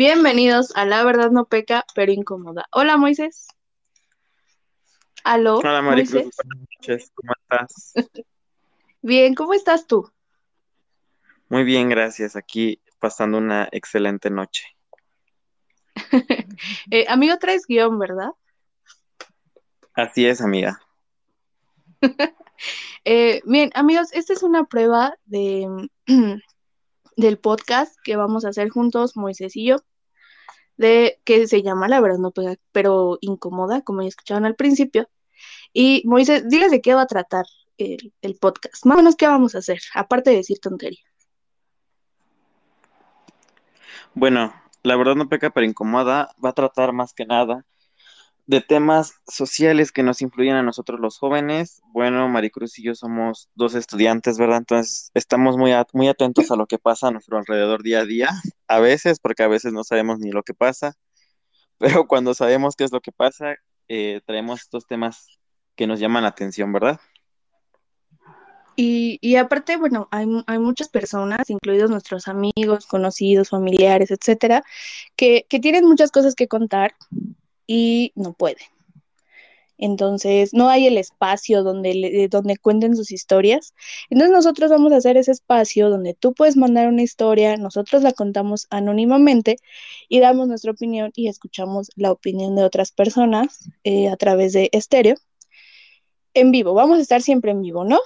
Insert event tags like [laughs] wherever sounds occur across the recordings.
Bienvenidos a La Verdad No Peca, pero Incómoda. Hola, Moisés. Aló. Hola, Maricruz. Buenas noches. ¿Cómo estás? [laughs] Bien, ¿cómo estás tú? Muy bien, gracias. Aquí pasando una excelente noche. [laughs] Eh, amigo, traes guion, ¿verdad? Así es, amiga. [laughs] Eh, bien, amigos, esta es una prueba de, [clears throat] del podcast que vamos a hacer juntos, Moisés y yo, de que se llama La verdad no pega, pero incómoda, como ya escucharon al principio. Y Moisés, diles de qué va a tratar el, el podcast. Más o menos, ¿qué vamos a hacer? Aparte de decir tontería. Bueno, la verdad no peca, pero incomoda. Va a tratar más que nada de temas sociales que nos influyen a nosotros los jóvenes. Bueno, Maricruz y yo somos dos estudiantes, ¿verdad? Entonces estamos muy, muy atentos a lo que pasa a nuestro alrededor día a día. A veces, porque a veces no sabemos ni lo que pasa, [laughs] pero cuando sabemos qué es lo que pasa, eh, traemos estos temas que nos llaman la atención, ¿verdad? Y, y aparte, bueno, hay, hay, muchas personas, incluidos nuestros amigos, conocidos, familiares, etcétera, que, que tienen muchas cosas que contar y no pueden. Entonces, no hay el espacio donde, donde cuenten sus historias. Entonces, nosotros vamos a hacer ese espacio donde tú puedes mandar una historia, nosotros la contamos anónimamente y damos nuestra opinión y escuchamos la opinión de otras personas eh, a través de estéreo. En vivo, vamos a estar siempre en vivo, ¿no?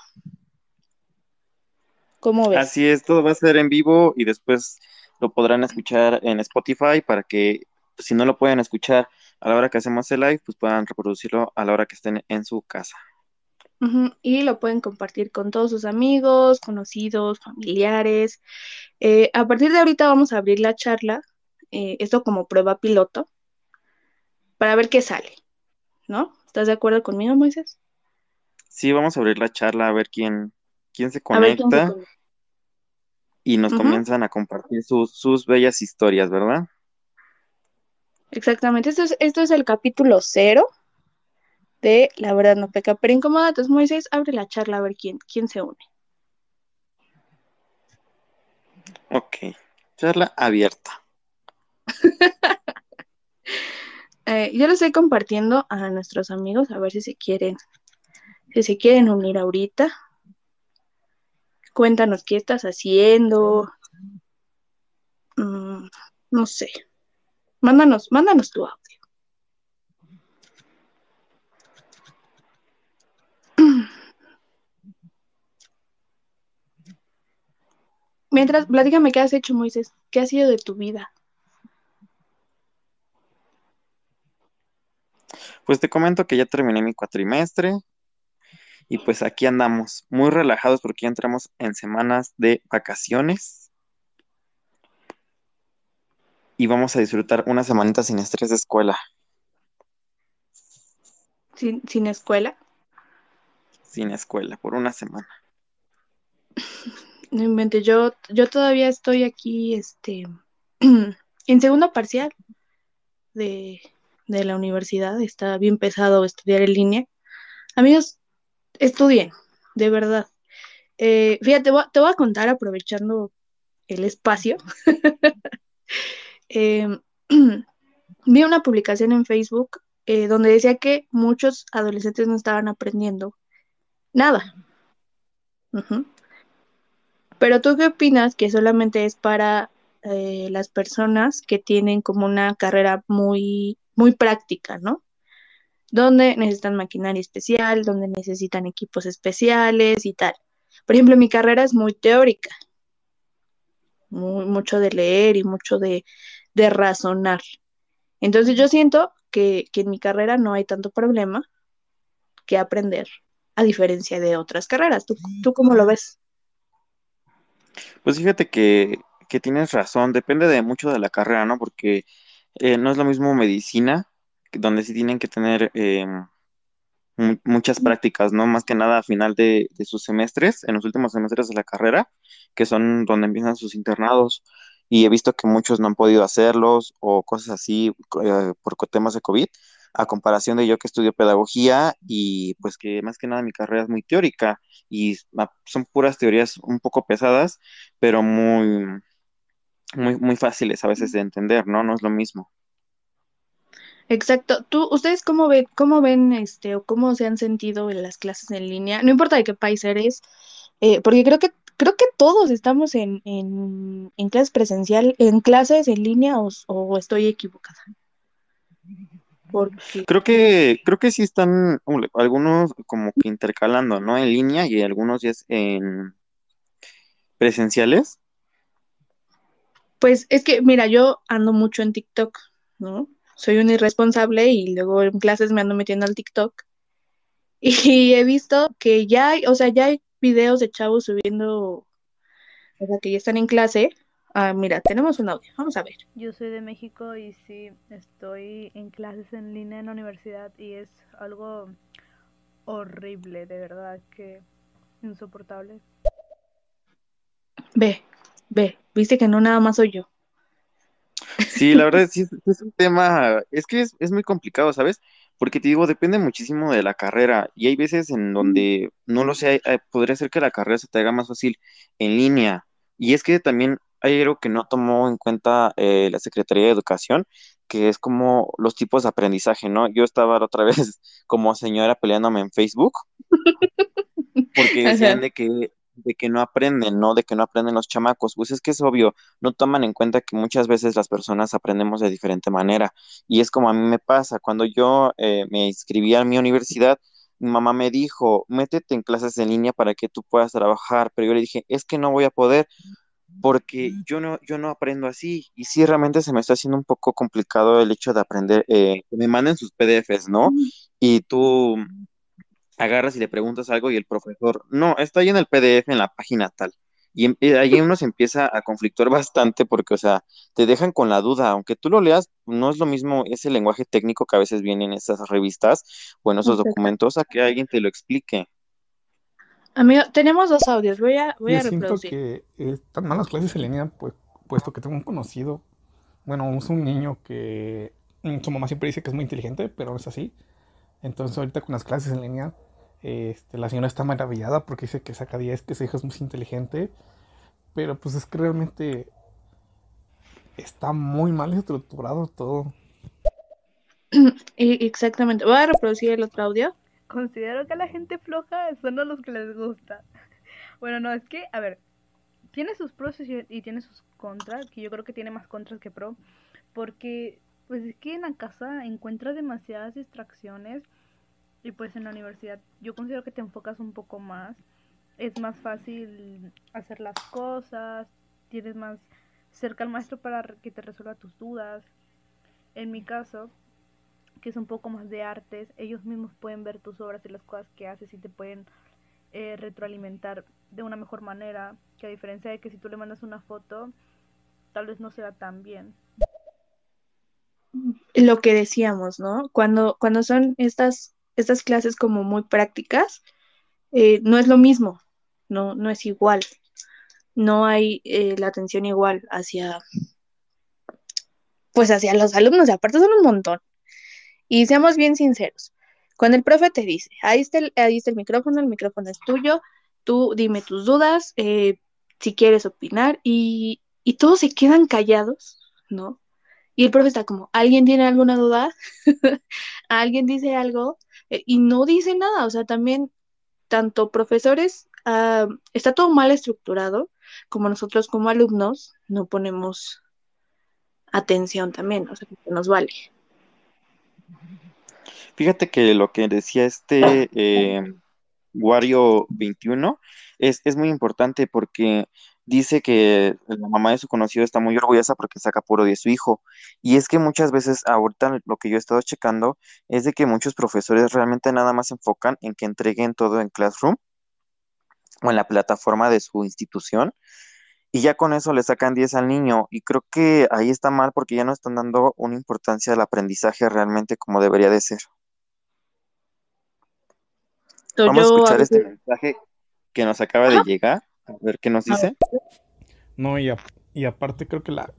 ¿Cómo ves? Así es, todo va a ser en vivo y después lo podrán escuchar en Spotify para que si no lo pueden escuchar a la hora que hacemos el live, pues puedan reproducirlo a la hora que estén en su casa. Uh -huh. Y lo pueden compartir con todos sus amigos, conocidos, familiares. Eh, a partir de ahorita vamos a abrir la charla, eh, esto como prueba piloto, para ver qué sale, ¿no? ¿Estás de acuerdo conmigo, Moisés? Sí, vamos a abrir la charla a ver quién, quién se conecta quién se y nos uh -huh. comienzan a compartir sus, sus bellas historias, ¿verdad? Exactamente, esto es, esto es el capítulo cero de La verdad no peca, pero incómoda. Entonces, Moisés, abre la charla a ver quién, quién se une. Ok, charla abierta. [laughs] eh, yo lo estoy compartiendo a nuestros amigos a ver si se quieren, si se quieren unir ahorita. Cuéntanos qué estás haciendo. Mm, no sé. Mándanos, mándanos tu audio. Mientras, platícame qué has hecho, Moisés. ¿Qué ha sido de tu vida? Pues te comento que ya terminé mi cuatrimestre y pues aquí andamos muy relajados porque ya entramos en semanas de vacaciones y vamos a disfrutar una semanita sin estrés de escuela. ¿Sin, sin escuela? Sin escuela, por una semana. No inventes, yo, yo todavía estoy aquí, este, [clears throat] en segundo parcial de, de la universidad. Está bien pesado estudiar en línea. Amigos, estudien, de verdad. Eh, fíjate, te voy, te voy a contar aprovechando el espacio. [laughs] eh, [clears throat] vi una publicación en Facebook eh, donde decía que muchos adolescentes no estaban aprendiendo nada. Pero tú qué opinas que solamente es para eh, las personas que tienen como una carrera muy, muy práctica, ¿no? Donde necesitan maquinaria especial, donde necesitan equipos especiales y tal. Por ejemplo, mi carrera es muy teórica, mucho de leer y mucho de, de razonar. Entonces yo siento que, que, en mi carrera no hay tanto problema que aprender, a diferencia de otras carreras. ¿Tú, tú cómo lo ves? Pues fíjate que, que, tienes razón, depende de mucho de la carrera, ¿no? Porque eh, no es lo mismo medicina, donde sí tienen que tener eh, muchas prácticas, ¿no? Más que nada a final de, de, sus semestres, en los últimos semestres de la carrera, que son donde empiezan sus internados. Y he visto que muchos no han podido hacerlos o cosas así eh, por temas de COVID, a comparación de yo que estudio pedagogía y pues que más que nada mi carrera es muy teórica y son puras teorías un poco pesadas, pero muy muy, muy fáciles a veces de entender, ¿no? No es lo mismo. Exacto. ¿Tú, ustedes cómo ven, cómo ven este, o cómo se han sentido en las clases en línea? No importa de qué país eres, eh, porque creo que creo que todos estamos en, en, en clases presencial, en clases en línea o, o estoy equivocada. Porque Creo que, creo que sí están algunos como que intercalando, ¿no? En línea y algunos ya es en presenciales. Pues es que, mira, yo ando mucho en TikTok, ¿no? Soy un irresponsable y luego en clases me ando metiendo al TikTok. [laughs] Y he visto que ya hay, o sea, ya hay videos de chavos subiendo, o sea, que ya están en clase. Ah, mira, tenemos un audio, vamos a ver. Yo soy de México y sí, estoy en clases en línea en la universidad y es algo horrible, de verdad, que insoportable. Ve, ve, viste que no nada más soy yo. Sí, la verdad sí es, es un tema, es que es, es muy complicado, ¿sabes? Porque te digo, depende muchísimo de la carrera y hay veces en donde, no lo sé, eh, podría ser que la carrera se te haga más fácil en línea. Y es que también hay algo que no tomó en cuenta eh, la Secretaría de Educación, que es como los tipos de aprendizaje, ¿no? Yo estaba la otra [laughs] vez como señora peleándome en Facebook porque [laughs] decían Ajá, de que, de que no aprenden, ¿no? De que no aprenden los chamacos. Pues es que es obvio, no toman en cuenta que muchas veces las personas aprendemos de diferente manera. Y es como a mí me pasa, cuando yo eh, me inscribí a mi universidad, mi mamá me dijo, métete en clases en línea para que tú puedas trabajar, pero yo le dije, es que no voy a poder porque yo no, yo no aprendo así. Y sí, realmente se me está haciendo un poco complicado el hecho de aprender, eh, que me manden sus PDFs, ¿no? Y tú agarras y le preguntas algo y el profesor, no, está ahí en el PDF en la página tal. Y em- eh, ahí uno se empieza a conflictuar [laughs] bastante porque, o sea, te dejan con la duda, aunque tú lo leas, no es lo mismo ese lenguaje técnico que a veces viene en esas revistas o en esos documentos a que alguien te lo explique. Amigo, tenemos dos audios, voy a, voy Yo a siento reproducir. que están malas clases en línea, pues, puesto que tengo un conocido, bueno, es un niño que su mamá siempre dice que es muy inteligente, pero no es así. Entonces ahorita con las clases en línea, este, la señora está maravillada porque dice que saca 10, que su hijo es muy inteligente, pero pues es que realmente está muy mal estructurado todo. Y- Exactamente, voy a reproducir el otro audio. Considero que a la gente floja son los que les gusta. [laughs] Bueno, no, es que, a ver, tiene sus pros y y tiene sus contras, que yo creo que tiene más contras que pro, porque pues es que en la casa encuentras demasiadas distracciones y pues en la universidad yo considero que te enfocas un poco más, es más fácil hacer las cosas, tienes más cerca al maestro para que te resuelva tus dudas. En mi caso, que es un poco más de artes, ellos mismos pueden ver tus obras y las cosas que haces y te pueden eh, retroalimentar de una mejor manera, que a diferencia de que si tú le mandas una foto, tal vez no se va tan bien. Lo que decíamos, ¿no? Cuando, cuando son estas, estas clases como muy prácticas, eh, no es lo mismo, no, no es igual, no hay eh, la atención igual hacia, pues hacia los alumnos, aparte son un montón. Y seamos bien sinceros, cuando el profe te dice, ahí está el, ahí está el micrófono, el micrófono es tuyo, tú dime tus dudas, eh, si quieres opinar, y, y todos se quedan callados, ¿no? Y el profe está como, ¿alguien tiene alguna duda? [laughs] ¿Alguien dice algo? Eh, y no dice nada, o sea, también tanto profesores, ah, está todo mal estructurado, como nosotros como alumnos no ponemos atención también, o sea, que nos vale. Fíjate que lo que decía este eh, Wario 21 es, es muy importante porque dice que la mamá de su conocido está muy orgullosa porque saca puro de su hijo. Y es que muchas veces, ahorita lo que yo he estado checando es de que muchos profesores realmente nada más se enfocan en que entreguen todo en Classroom o en la plataforma de su institución. Y ya con eso le sacan 10 al niño. Y creo que ahí está mal porque ya no están dando una importancia al aprendizaje realmente como debería de ser. Vamos a escuchar este mensaje que nos acaba de llegar. A ver qué nos dice. No, y, a- y aparte creo que la,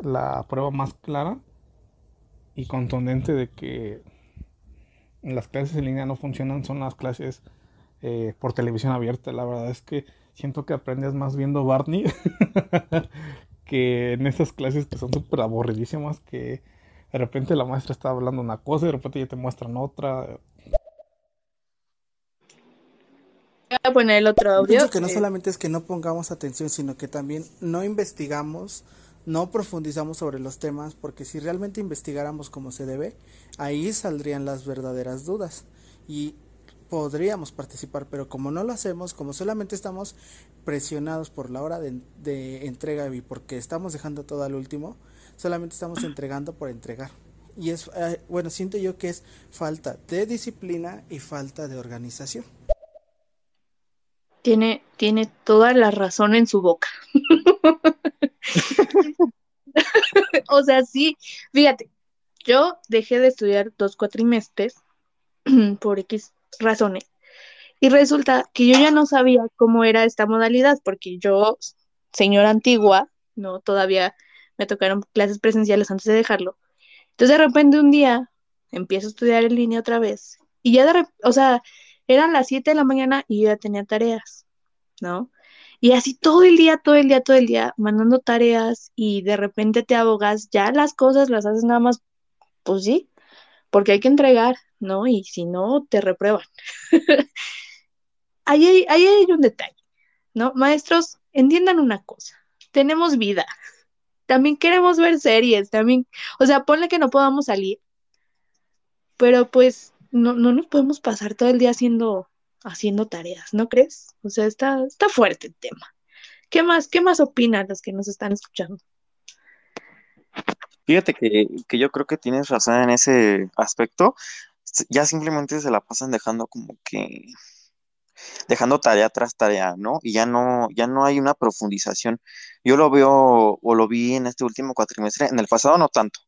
la prueba más clara y contundente de que las clases en línea no funcionan son las clases eh, por televisión abierta. La verdad es que siento que aprendes más viendo Barney [laughs] que en esas clases que son súper aburridísimas, que de repente la maestra está hablando una cosa y de repente ya te muestran otra. Voy a poner el otro audio. Pienso que no eh, solamente es que no pongamos atención, sino que también no investigamos, no profundizamos sobre los temas, porque si realmente investigáramos como se debe, ahí saldrían las verdaderas dudas y podríamos participar, pero como no lo hacemos, como solamente estamos presionados por la hora de, de entrega y porque estamos dejando todo al último, solamente estamos entregando por entregar. Y es, eh, bueno, siento yo que es falta de disciplina y falta de organización. Tiene, tiene toda la razón en su boca. [laughs] O sea, sí, fíjate, yo dejé de estudiar dos cuatrimestres [clears throat] por X razones. Y resulta que yo ya no sabía cómo era esta modalidad, porque yo, señora antigua, no, todavía me tocaron clases presenciales antes de dejarlo. Entonces de repente un día empiezo a estudiar en línea otra vez. Y ya de o sea, eran las 7 de la mañana y yo ya tenía tareas, ¿no? Y así todo el día, todo el día, todo el día, mandando tareas y de repente te abogas, ya las cosas las haces nada más, pues sí, porque hay que entregar, ¿no? Y si no, te reprueban. [laughs] ahí, hay, hay un detalle, ¿no? Maestros, entiendan una cosa, tenemos vida, también queremos ver series, también, o sea, ponle que no podamos salir, pero pues no, no nos podemos pasar todo el día haciendo, haciendo tareas, ¿no crees? O sea, está, está fuerte el tema. ¿Qué más, qué más opinan los que nos están escuchando? Fíjate que, que yo creo que tienes razón en ese aspecto. Ya simplemente se la pasan dejando como que, dejando tarea tras tarea, ¿no? Y ya no, ya no hay una profundización. Yo lo veo, o lo vi en este último cuatrimestre, en el pasado no tanto,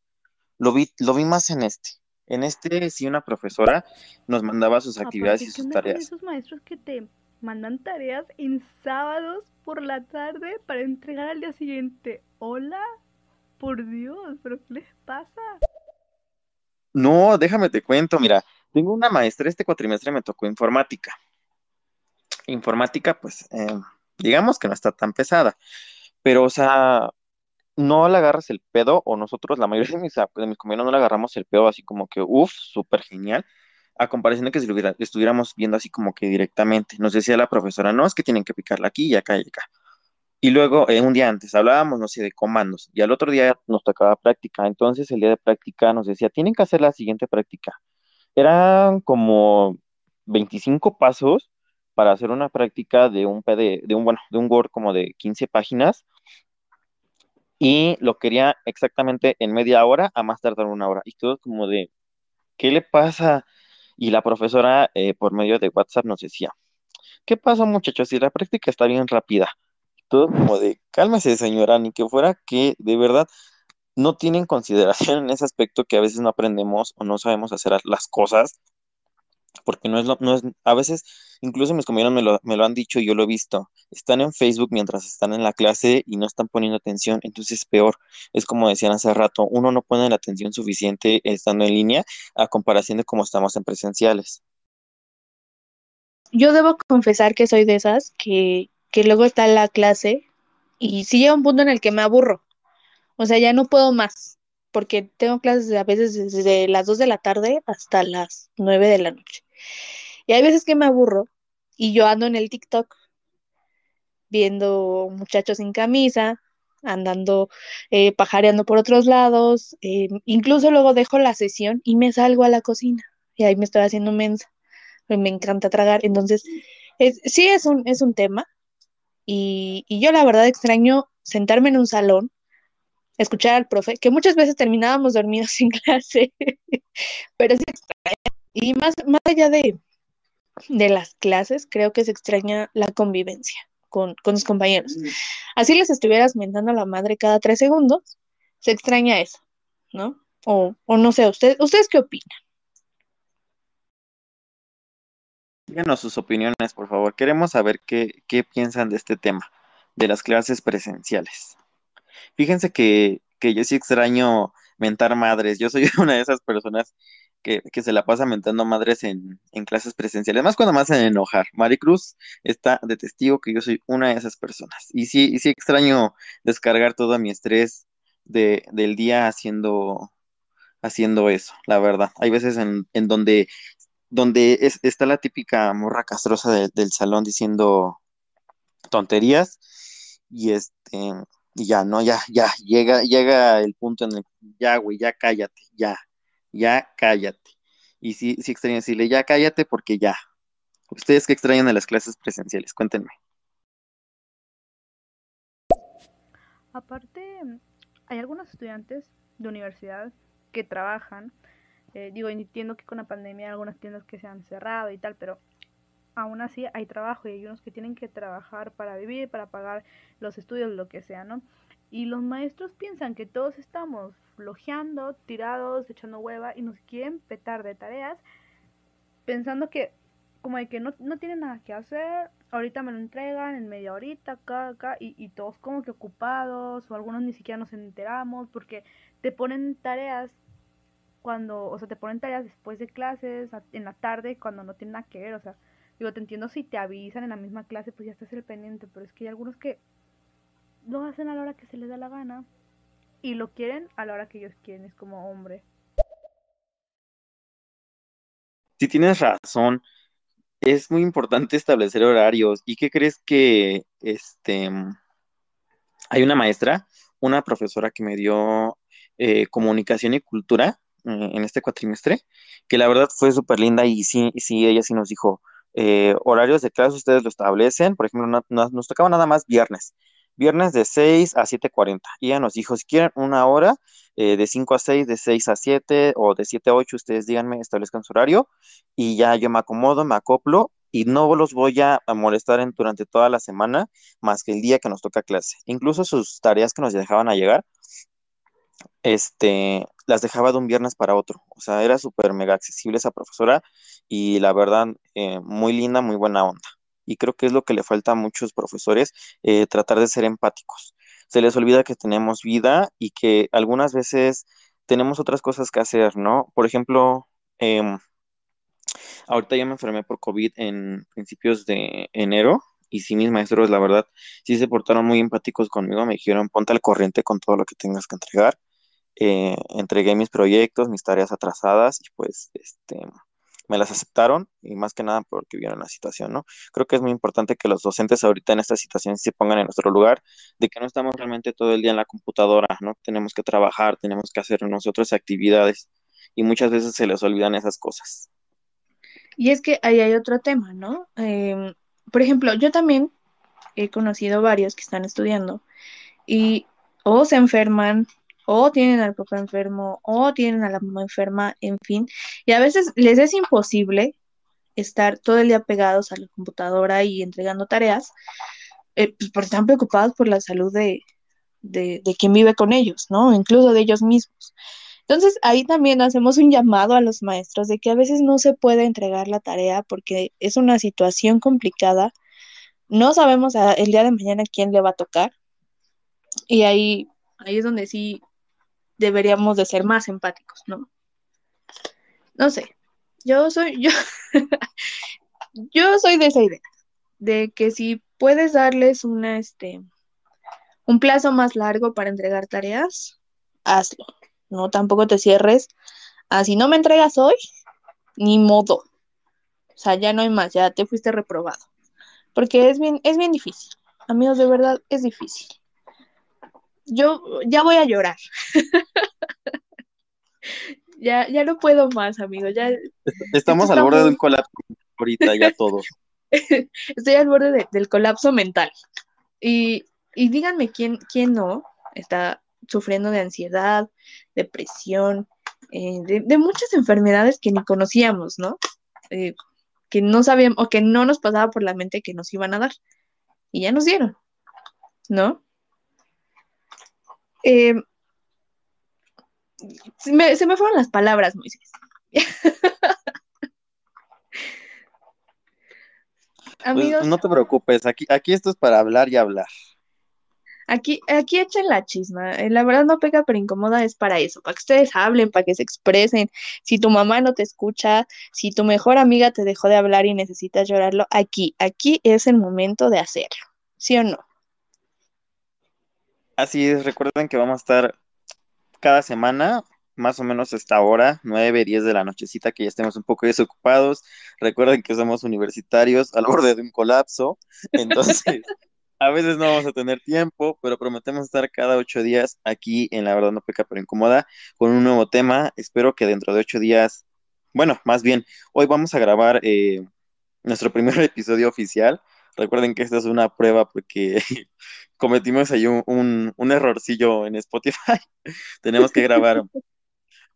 lo vi, lo vi más en este. En este sí una profesora nos mandaba sus actividades Aparte, y ¿qué sus tareas. esos maestros que te mandan tareas en sábados por la tarde para entregar al día siguiente? Hola, por Dios, ¿pero qué les pasa? No, déjame te cuento, mira, tengo una maestra, este cuatrimestre me tocó informática. Informática, pues, eh, digamos que no está tan pesada, pero, o sea, no le agarras el pedo, o nosotros, la mayoría de mis, de mis compañeros no le agarramos el pedo así como que, uff, súper genial, a comparación de que si estuviéramos viendo así como que directamente. Nos decía la profesora, no, es que tienen que picarla aquí y acá y acá. Y luego, eh, un día antes, hablábamos, no sé, de comandos, y al otro día nos tocaba práctica. Entonces, el día de práctica nos decía, tienen que hacer la siguiente práctica. Eran como 25 pasos para hacer una práctica de un de un, bueno, de un Word como de 15 páginas, y lo quería exactamente en media hora, a más tardar una hora. Y todo como de, ¿qué le pasa? Y la profesora, eh, por medio de WhatsApp, nos decía, ¿qué pasa, muchachos? Si la práctica está bien rápida. Todo como de, cálmese, señora, ni que fuera que de verdad no tienen consideración en ese aspecto que a veces no aprendemos o no sabemos hacer las cosas, porque no es lo, no es, a veces, incluso mis compañeros me lo, me lo han dicho y yo lo he visto, están en Facebook mientras están en la clase y no están poniendo atención, entonces es peor. Es como decían hace rato, uno no pone la atención suficiente estando en línea a comparación de cómo estamos en presenciales. Yo debo confesar que soy de esas que, que luego está en la clase y sí llega un punto en el que me aburro. O sea, ya no puedo más, porque tengo clases a veces desde las 2 de la tarde hasta las 9 de la noche. Y hay veces que me aburro y yo ando en el TikTok viendo muchachos sin camisa, andando, eh, pajareando por otros lados, eh, incluso luego dejo la sesión y me salgo a la cocina y ahí me estoy haciendo mensa. Me encanta tragar, entonces es, sí es un, es un tema y yo la verdad extraño sentarme en un salón escuchar al profe, que muchas veces terminábamos dormidos [laughs] sin clase, pero sí extraña. Y más, más allá de, de las clases, creo que se extraña la convivencia con, con tus compañeros. Así les estuvieras mentando a la madre cada tres segundos, se extraña eso, ¿no? O, o no sé, ¿usted, ¿ustedes qué opinan? Díganos sus opiniones, por favor. Queremos saber qué, qué piensan de este tema, de las clases presenciales. Fíjense que, que yo sí extraño mentar madres. Yo soy [laughs] una de esas personas que, se la pasa mentando madres en, clases presenciales, más cuando me hacen enojar. Maricruz está de testigo que yo soy una de esas personas. Y sí, y sí extraño descargar todo mi estrés de, del día haciendo, haciendo eso, la verdad. Hay veces en, en donde, donde está la típica morra castrosa del salón diciendo tonterías y este y ya, no, ya, ya, llega, llega el punto en el, ya, güey, ya cállate, ya, ya cállate. Y sí, sí decirle, ya cállate porque ya. ¿Ustedes qué extrañan de las clases presenciales? Cuéntenme. Aparte, hay algunos estudiantes de universidad que trabajan. Eh, digo, entiendo que con la pandemia hay algunas tiendas que se han cerrado y tal, pero aún así hay trabajo y hay unos que tienen que trabajar para vivir, para pagar los estudios, lo que sea, ¿no? Y los maestros piensan que todos estamos flojeando, tirados, echando hueva y nos quieren petar de tareas, pensando que como de que no, no tienen nada que hacer, ahorita me lo entregan en media horita, acá, acá, y, y todos como que ocupados, o algunos ni siquiera nos enteramos, porque te ponen tareas cuando, o sea, te ponen tareas después de clases, en la tarde, cuando no tienen nada que ver, o sea, Digo, te entiendo si te avisan en la misma clase, pues ya estás el pendiente, pero es que hay algunos que lo hacen a la hora que se les da la gana y lo quieren a la hora que ellos quieren, es como hombre. Si tienes razón, es muy importante establecer horarios. ¿Y qué crees que este hay una maestra, una profesora que me dio eh, comunicación y cultura eh, en este cuatrimestre, que la verdad fue súper linda y sí, sí, ella sí nos dijo, eh, horarios de clase ustedes lo establecen, por ejemplo, nos tocaba nada más viernes, viernes de 6 a 7.40. Y ella nos dijo, si quieren una hora, eh, de 5 a 6, de 6 a 7 o de 7 a 8, ustedes díganme, establezcan su horario y ya yo me acomodo, me acoplo y no los voy a, molestar en, durante toda la semana más que el día que nos toca clase. Incluso sus tareas que nos dejaban a llegar, este, las dejaba de un viernes para otro. O sea, era súper mega accesible esa profesora y la verdad, eh, muy linda, muy buena onda. Y creo que es lo que le falta a muchos profesores, eh, tratar de ser empáticos. Se les olvida que tenemos vida y que algunas veces tenemos otras cosas que hacer, ¿no? Por ejemplo, em, ahorita ya me enfermé por COVID en principios de enero y sí mis maestros, la verdad, sí se portaron muy empáticos conmigo, me dijeron, ponte al corriente con todo lo que tengas que entregar eh, entregué mis proyectos, mis tareas atrasadas y pues este, me las aceptaron y más que nada porque vieron la situación, ¿no? Creo que es muy importante que los docentes ahorita en esta situación se pongan en nuestro lugar, de que no estamos realmente todo el día en la computadora, ¿no? Tenemos que trabajar, tenemos que hacer nosotros actividades y muchas veces se les olvidan esas cosas. Y es que ahí hay otro tema, ¿no? Em, por ejemplo, yo también he conocido varios que están estudiando y o se enferman o tienen al papá enfermo, o tienen a la mamá enferma, en fin. Y a veces les es imposible estar todo el día pegados a la computadora y entregando tareas, eh, pues porque están preocupados por la salud de, de, de quien vive con ellos, ¿no? Incluso de ellos mismos. Entonces ahí también hacemos un llamado a los maestros de que a veces no se puede entregar la tarea porque es una situación complicada. No sabemos el día de mañana quién le va a tocar. Y ahí, ahí es donde sí deberíamos de ser más empáticos, ¿no? No sé, yo soy, yo, [laughs] yo soy de esa idea, de que si puedes darles una, este, un plazo más largo para entregar tareas, hazlo, no tampoco te cierres, así no me entregas hoy, ni modo, o sea, ya no hay más, ya te fuiste reprobado, porque es bien, es bien difícil, amigos, de verdad, es difícil yo ya voy a llorar. [laughs] ya, ya no puedo más, amigo. Ya, Estamos al borde de un colapso ahorita, ya todos. [laughs] Estoy al borde del colapso mental. Y, y díganme quién, quién no está sufriendo de ansiedad, depresión, eh, de, muchas enfermedades que ni conocíamos, ¿no? Eh, que no sabíamos o que no nos pasaba por la mente que nos iban a dar. Y ya nos dieron, ¿no? Eh, se, me, fueron las palabras, Moisés. [laughs] Pues, Amigos. no te preocupes, aquí, aquí esto es para hablar y hablar. Aquí, aquí echen la chisma. Eh, La verdad no pega, pero incomoda es para eso, para que ustedes hablen, para que se expresen. Si tu mamá no te escucha, si tu mejor amiga te dejó de hablar y necesitas llorarlo, aquí, aquí es el momento de hacerlo. ¿Sí o no? Así es, recuerden que vamos a estar cada semana, más o menos a esta hora, 9, 10 de la nochecita, que ya estemos un poco desocupados. Recuerden que somos universitarios al borde de un colapso, [laughs] entonces a veces no vamos a tener tiempo, pero prometemos estar cada ocho días aquí en La Verdad No Peca Pero Incomoda con un nuevo tema. Espero que dentro de ocho días, bueno, más bien, hoy vamos a grabar eh, nuestro primer [laughs] episodio oficial. Recuerden que esta es una prueba porque cometimos ahí un, un, errorcillo en Spotify. [laughs] Tenemos que grabar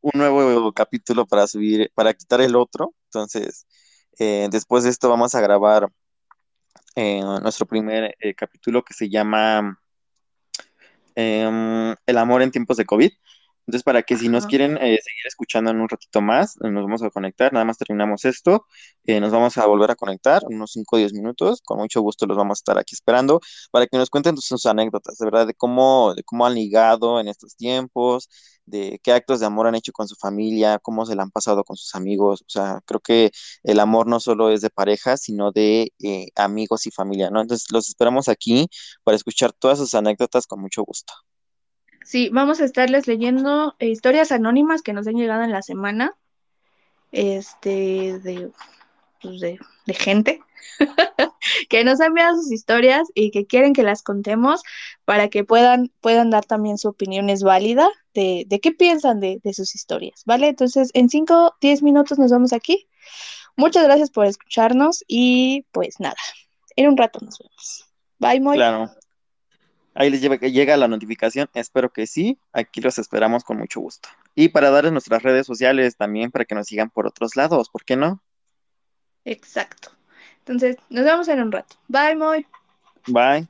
un nuevo capítulo para subir, para quitar el otro. Entonces, eh, después de esto vamos a grabar eh, nuestro primer eh, capítulo que se llama em, El amor en tiempos de COVID. Entonces, para que si nos quieren eh, seguir escuchando en un ratito más, eh, nos vamos a conectar, nada más terminamos esto, eh, nos vamos a volver a conectar unos 5 o 10 minutos, con mucho gusto los vamos a estar aquí esperando para que nos cuenten sus anécdotas, de verdad, de cómo, de cómo han ligado en estos tiempos, de qué actos de amor han hecho con su familia, cómo se la han pasado con sus amigos, o sea, creo que el amor no solo es de pareja, sino de eh, amigos y familia, ¿no? Entonces, los esperamos aquí para escuchar todas sus anécdotas con mucho gusto. Sí, vamos a estarles leyendo eh, historias anónimas que nos han llegado en la semana, este, de, pues, de, de gente [laughs] que nos ha enviado sus historias y que quieren que las contemos para que puedan, puedan dar también su opinión es válida de, de qué piensan de, de sus historias, ¿vale? Entonces, en 5, 10 minutos nos vemos aquí. Muchas gracias por escucharnos y pues nada, en un rato nos vemos. Bye, Moy. Claro. Ahí les lleva- llega la notificación, espero que sí, aquí los esperamos con mucho gusto. Y para darles nuestras redes sociales también para que nos sigan por otros lados, ¿por qué no? Exacto. Entonces, nos vemos en un rato. Bye, Moy. Bye.